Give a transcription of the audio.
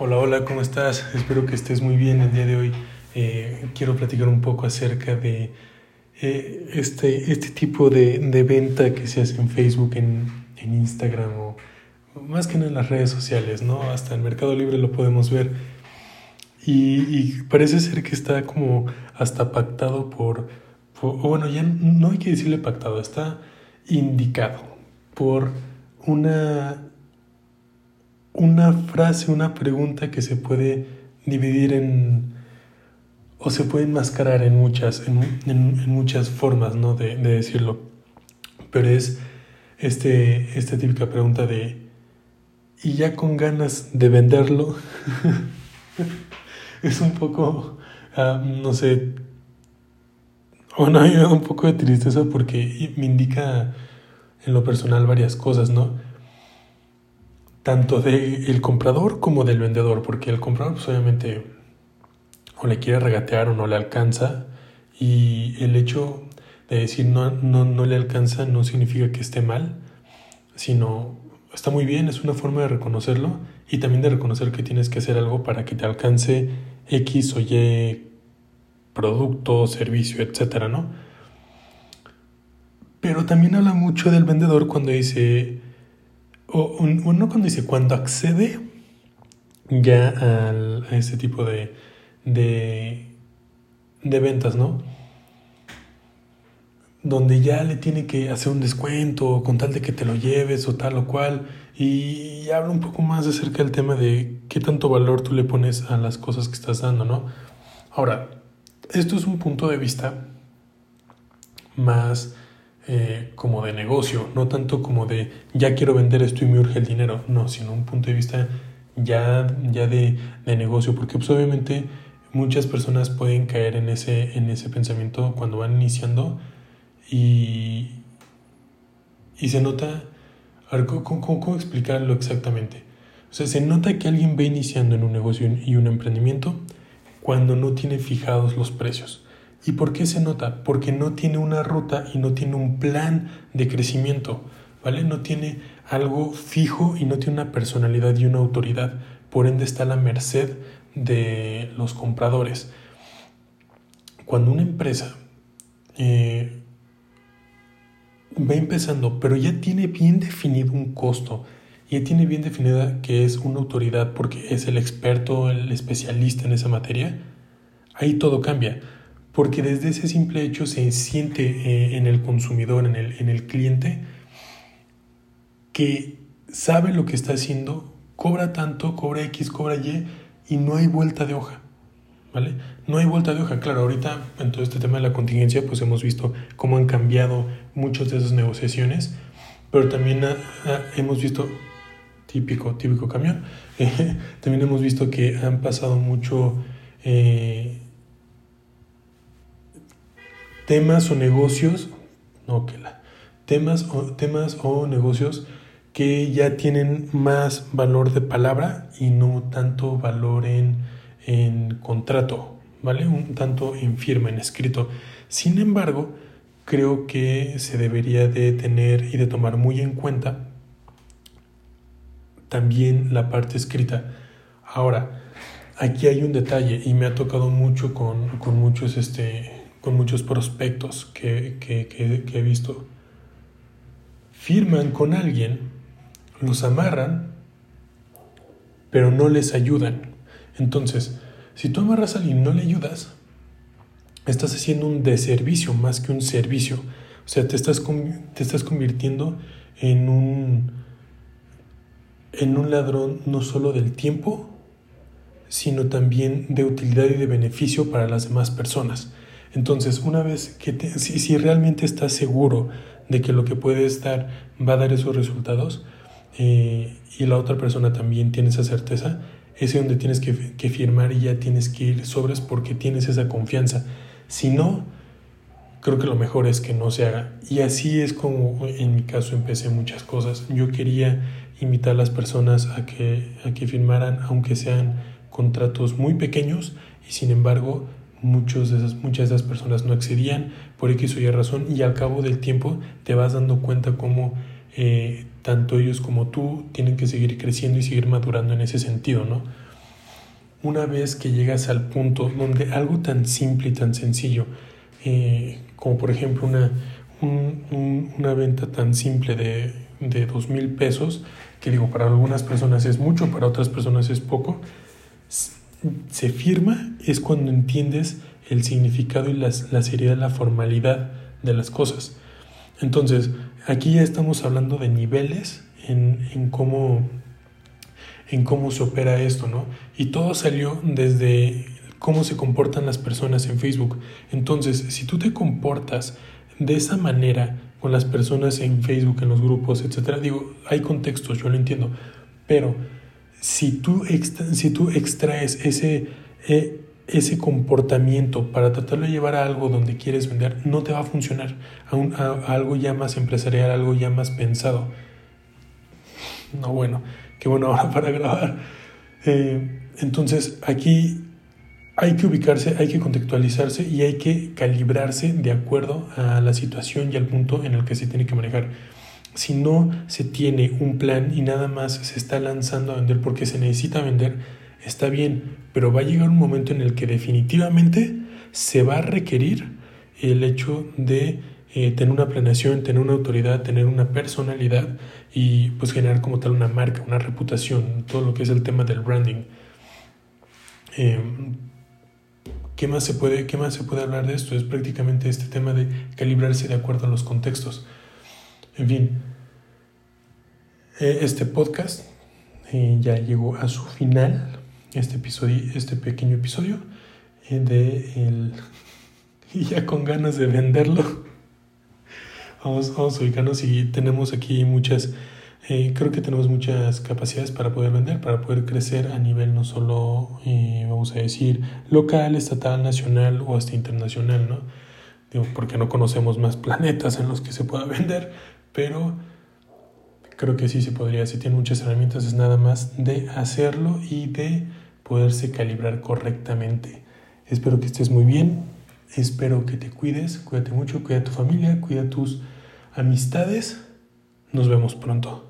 Hola, hola, ¿cómo estás? Espero que estés muy bien el día de hoy. Eh, quiero platicar un poco acerca de eh, este, este tipo de, de, venta que se hace en Facebook, en, en Instagram o más que en las redes sociales, ¿no? Hasta en Mercado Libre lo podemos ver. Y, parece ser que está como hasta pactado por, por, bueno, ya no hay que decirle pactado, está indicado por una una frase, una pregunta que se puede dividir en o se puede enmascarar en muchas, en, en, muchas formas ¿no? de, de, decirlo. Pero es este, esta típica pregunta de ¿y ya con ganas de venderlo? es un poco, uh, no sé, bueno, hay un poco de tristeza porque me indica en lo personal varias cosas, ¿no? Tanto del comprador como del vendedor, porque el comprador pues, obviamente o le quiere regatear o no le alcanza y el hecho de decir no, no, no le alcanza no significa que esté mal, sino está muy bien, es una forma de reconocerlo y también de reconocer que tienes que hacer algo para que te alcance X o Y producto, servicio, etcétera, ¿no? Pero también habla mucho del vendedor cuando dice o uno cuando dice, cuando accede ya al, a ese tipo de, de, de ventas, ¿no? Donde ya le tiene que hacer un descuento con tal de que te lo lleves o tal o cual. Y habla un poco más acerca del tema de qué tanto valor tú le pones a las cosas que estás dando, ¿no? Ahora, esto es un punto de vista más eh, como de negocio, no tanto como de ya quiero vender esto y me urge el dinero, no, sino un punto de vista ya, ya de, de negocio, porque pues obviamente muchas personas pueden caer en ese, en ese pensamiento cuando van iniciando y, y se nota, a ver, ¿cómo, cómo, cómo explicarlo exactamente? O sea, se nota que alguien va iniciando en un negocio y un emprendimiento cuando no tiene fijados los precios. ¿Y por qué se nota? Porque no tiene una ruta y no tiene un plan de crecimiento, ¿vale? No tiene algo fijo y no tiene una personalidad y una autoridad. Por ende está a la merced de los compradores. Cuando una empresa eh, va empezando, pero ya tiene bien definido un costo, ya tiene bien definida que es una autoridad porque es el experto, el especialista en esa materia, ahí todo cambia porque desde ese simple hecho se siente eh, en el consumidor, en el, en el cliente, que sabe lo que está haciendo, cobra tanto, cobra X, cobra Y, y no hay vuelta de hoja. ¿Vale? No hay vuelta de hoja. Claro, ahorita en todo este tema de la contingencia, pues hemos visto cómo han cambiado muchas de esas negociaciones, pero también hemos visto, típico, típico camión, también hemos visto que han pasado mucho eh, temas o negocios, no que la, temas o, temas o negocios que ya tienen más valor de palabra y no tanto valor en, en contrato, ¿vale? Un tanto en firma, en escrito. Sin embargo, creo que se debería de tener y de tomar muy en cuenta también la parte escrita. Ahora, aquí hay un detalle y me ha tocado mucho con, con muchos este, con muchos prospectos que, que, que, he visto. Firman con alguien, los amarran, pero no les ayudan. Entonces, si tú amarras a alguien y no le ayudas, estás haciendo un deservicio más que un servicio. O sea, te estás, te estás convirtiendo en un, en un ladrón no solo del tiempo, sino también de utilidad y de beneficio para las demás personas. Entonces, una vez que si, realmente estás seguro de que lo que puedes dar va a dar esos resultados eh, y la otra persona también tiene esa certeza, es donde tienes que, que, firmar y ya tienes que ir sobres porque tienes esa confianza. Si no, creo que lo mejor es que no se haga. Y así es como en mi caso empecé muchas cosas. Yo quería invitar a las personas a que, a que firmaran, aunque sean contratos muy pequeños, y sin embargo muchos de esas, muchas de esas personas no accedían por X o Y razón y al cabo del tiempo te vas dando cuenta cómo eh, tanto ellos como tú tienen que seguir creciendo y seguir madurando en ese sentido, ¿no? una vez que llegas al punto donde algo tan simple y tan sencillo, eh, como por ejemplo una, una venta tan simple de, de dos mil pesos, que digo, para algunas personas es mucho, para otras personas es poco, se firma es cuando entiendes el significado y la, la seriedad, la formalidad de las cosas. Entonces, aquí ya estamos hablando de niveles en, en, cómo, en cómo se opera esto, ¿no? Y todo salió desde cómo se comportan las personas en Facebook. Entonces, si tú te comportas de esa manera con las personas en Facebook, en los grupos, etcétera, digo, hay contextos, yo lo entiendo, pero si tú, si tú extraes ese, eh, ese comportamiento para tratarlo de llevar a algo donde quieres vender, no te va a funcionar. A, algo ya más empresarial, algo ya más pensado. No, bueno, qué bueno ahora para grabar. Eh, entonces, aquí hay que ubicarse, hay que contextualizarse y hay que calibrarse de acuerdo a la situación y al punto en el que se tiene que manejar. Si no se tiene un plan y nada más se está lanzando a vender porque se necesita vender, está bien, pero va a llegar un momento en el que definitivamente se va a requerir el hecho de eh, tener una planeación, tener una autoridad, tener una personalidad y pues generar como tal una marca, una reputación, todo lo que es el tema del branding. Em, ¿qué, más se puede, ¿Qué más se puede hablar de esto? Es prácticamente este tema de calibrarse de acuerdo a los contextos. En fin, este podcast eh, ya llegó a su final este episodio, este pequeño episodio eh, de el y ya con ganas de venderlo. Vamos, vamos a ubicarnos y tenemos aquí muchas, eh, creo que tenemos muchas capacidades para poder vender, para poder crecer a nivel no solo, eh, vamos a decir, local, estatal, nacional o hasta internacional, ¿no? Digo, porque no conocemos más planetas en los que se pueda vender, pero creo que sí se podría, si tiene muchas herramientas, es nada más de hacerlo y de poderse calibrar correctamente. Espero que estés muy bien, espero que te cuides, cuídate mucho, cuida a tu familia, cuida tus amistades. Nos vemos pronto.